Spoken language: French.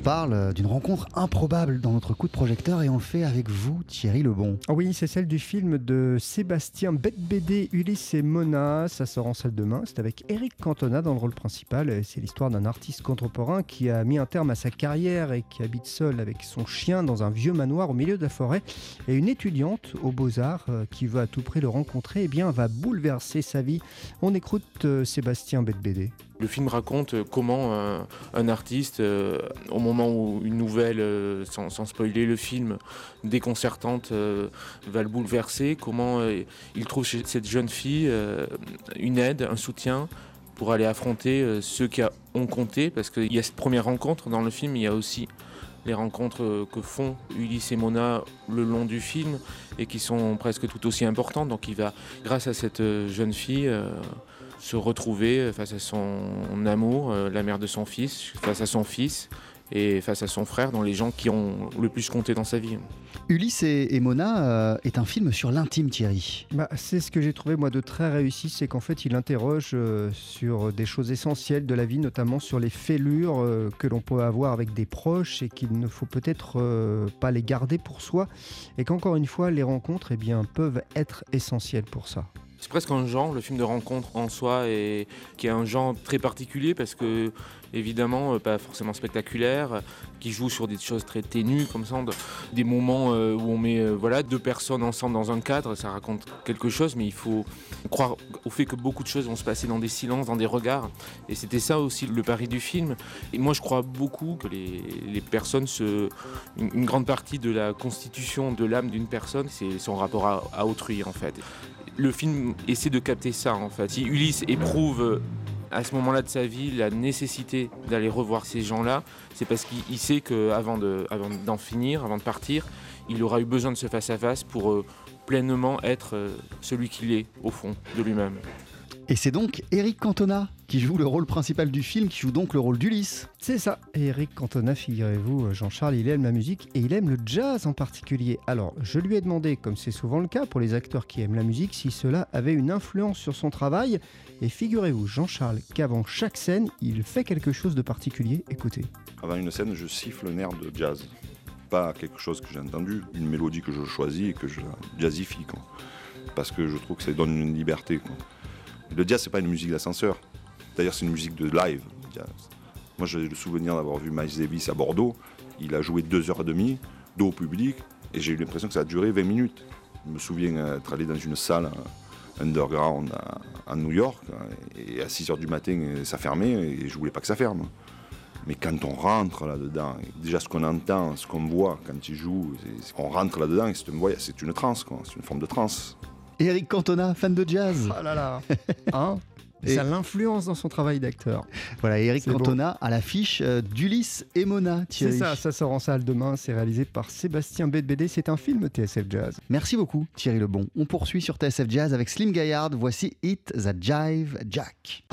parle d'une rencontre improbable dans notre coup de projecteur et on le fait avec vous, Thierry Lebon. Ah oui, c'est celle du film de Sébastien Bette-BD, Ulysse et Mona. Ça sort en salle demain. C'est avec Eric Cantona dans le rôle principal. C'est l'histoire d'un artiste contemporain qui a mis un terme à sa carrière et qui habite seul avec son chien dans un vieux manoir au milieu de la forêt. Et une étudiante aux Beaux-Arts euh, qui veut à tout prix le rencontrer, eh bien, va bouleverser sa vie. On écoute euh, Sébastien Bette-BD. Le film raconte comment un, artiste, euh, au moment où une nouvelle, euh, sans, spoiler le film, déconcertante, euh, va le bouleverser, comment il trouve chez cette jeune fille une aide, un soutien pour aller affronter ceux qui ont compté, parce qu'il y a cette première rencontre dans le film, il y a aussi les rencontres que font Ulysse et Mona le long du film et qui sont presque tout aussi importantes. Donc il va, grâce à cette jeune fille, se retrouver face à son amour, euh, la mère de son fils, face à son fils et face à son frère, dans les gens qui ont le plus compté dans sa vie. Ulysse et, Mona euh, est un film sur l'intime, Thierry. Bah, c'est ce que j'ai trouvé moi de très réussi, c'est qu'en fait il interroge euh, sur des choses essentielles de la vie, notamment sur les fêlures que l'on peut avoir avec des proches et qu'il ne faut peut-être pas les garder pour soi, et qu'encore une fois les rencontres eh bien, peuvent être essentielles pour ça. C'est presque un genre, le film de rencontre en soi, et qui est un genre très particulier parce que, évidemment, euh, pas forcément spectaculaire, qui joue sur des choses très ténues, comme ça, des moments euh, où on met euh, voilà, deux personnes ensemble dans un cadre, ça raconte quelque chose, mais il faut croire au fait que beaucoup de choses vont se passer dans des silences, dans des regards. Et c'était ça aussi le pari du film. Et moi, je crois beaucoup que les, personnes, une, grande partie de la constitution de l'âme d'une personne, c'est son rapport à, à autrui, en fait le film essaie de capter ça en fait. Si Ulysse éprouve à ce moment-là de sa vie la nécessité d'aller revoir ces gens-là, c'est parce qu'il sait qu'avant d'en finir, avant de partir, il aura eu besoin de ce face-à-face pour euh, pleinement être euh, celui qu'il est au fond de lui-même. Et c'est donc Eric Cantona qui joue le rôle principal du film, qui joue donc le rôle d'Ulysse. C'est ça. Et Eric Cantona, figurez-vous, Jean-Charles, il aime la musique et il aime le jazz en particulier. Alors, je lui ai demandé, comme c'est souvent le cas pour les acteurs qui aiment la musique, si cela avait une influence sur son travail. Et figurez-vous, Jean-Charles, qu'avant chaque scène, il fait quelque chose de particulier. Écoutez. Avant une scène, je siffle un air de jazz. Pas quelque chose que j'ai entendu, une mélodie que je choisis et que je jazzifie. Quoi. Parce que je trouve que ça donne une liberté. Quoi. Le jazz, c'est pas une musique d'ascenseur. D'ailleurs, c'est une musique de live. Moi, j'ai le souvenir d'avoir vu Miles Davis à Bordeaux. Il a joué deux heures et demie, dos au public, et j'ai eu l'impression que ça a duré 20 minutes. Je me souviens être allé dans une salle underground à, New York, et à 6 heures du matin, ça fermait, et je voulais pas que ça ferme. Mais quand on rentre là-dedans, déjà ce qu'on entend, ce qu'on voit quand il joue, on rentre là-dedans et c'est une transe, c'est une forme de transe. Eric Cantona, fan de jazz. Oh là là hein et ça l'influence dans son travail d'acteur. Voilà, Eric Cantona à l'affiche euh, d'Ulysse et Mona. C'est ça, ça sort en salle demain. C'est réalisé par Sébastien Bedbédé. C'est un film TSF Jazz. Merci beaucoup, Thierry Lebon. On poursuit sur TSF Jazz avec Slim Gaillard. Voici Hit the Jive Jack.